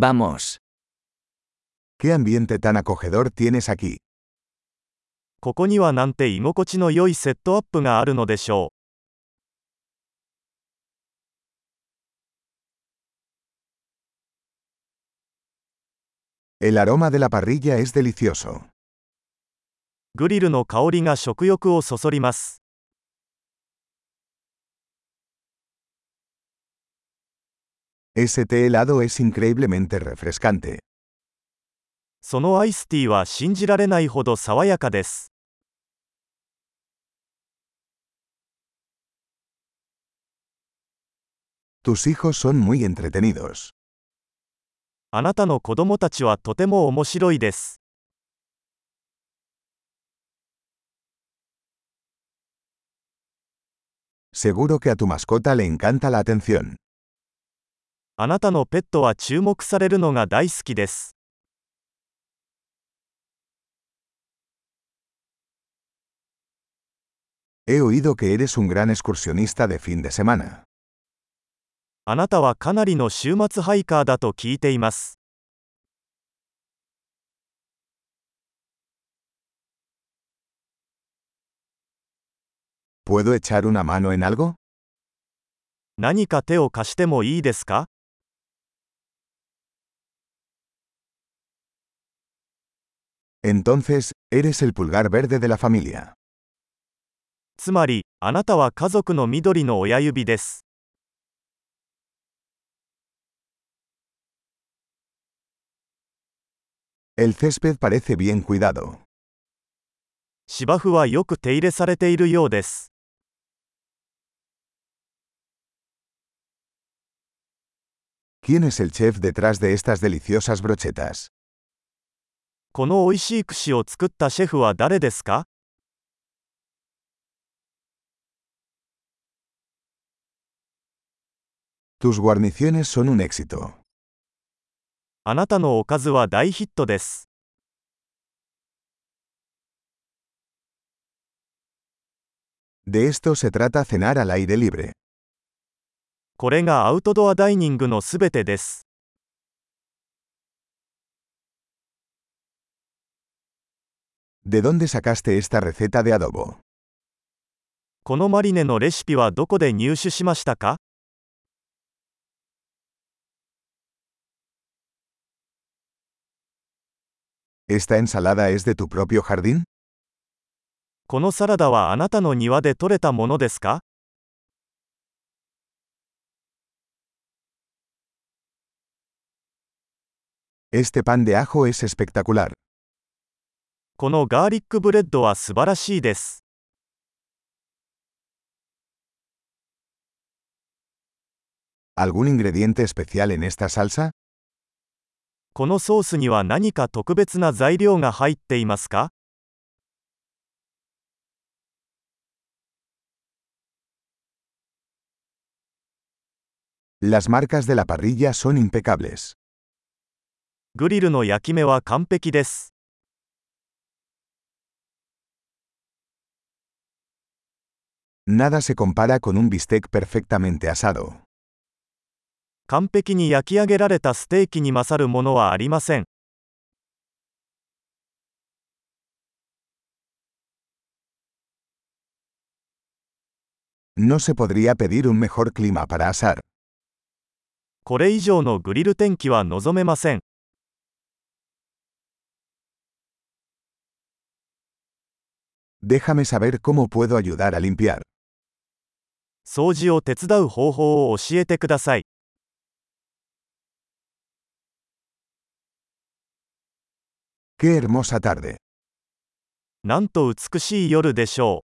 Vamos. ¿Qué ambiente tan acogedor tienes aquí? ここにはなんて居心地の良いセットアップがあるのでしょ El aroma de la parrilla es delicioso. う。グリルの香りが食欲をそそります。 Ese té helado es increíblemente refrescante. そのアイスティーは信じられないほど爽やかです。 Tus hijos son muy entretenidos. あなたの子供たちはとても面白いです。 Seguro que a tu mascota le encanta la atención. あなたのペットは注目されるのが大好きです。He oído que eres un gran excursionista de fin de semana. あなたはかなりの週末ハイカーだと聞いています。¿Puedo echar una mano en algo? 何か手を貸してもいいですか Entonces, eres el pulgar verde de la familia. つまり、あなたは家族の緑の親指です。 El césped parece bien cuidado. 芝生はよく手入れされているようです。 ¿Quién es el chef detrás de estas deliciosas brochetas? この美味しい串を作ったシェフは誰ですか Tus guarniciones son un éxito. あなたのおかずは大ヒットです。De esto se trata cenar al aire libre. これがアウトドアダイニングのすべてです。¿De dónde sacaste esta receta de adobo? このマリネのレシピはどこで入手しましたか ¿Esta ensalada es de tu propio jardín? このサラダはあなたの庭で採れたものですか Este pan de ajo es espectacular. このガーリックブレッドは素晴らしいです。¿Algún ingrediente especial en esta salsa? このソースには何か特別な材料が入っていますか Las marcas de la parrilla son impecables. グリルの焼き目は完璧です。Nada se compara con un bistec perfectamente asado. 完璧に焼き上げられたステーキに勝るものはありません。No se podría pedir un mejor clima para asar. これ以上のグリル天気は望めません。Déjame saber cómo puedo ayudar a limpiar. 掃除を手伝う方法を教えてください。¡Qué hermosa tarde! なんと美しい夜でしょう。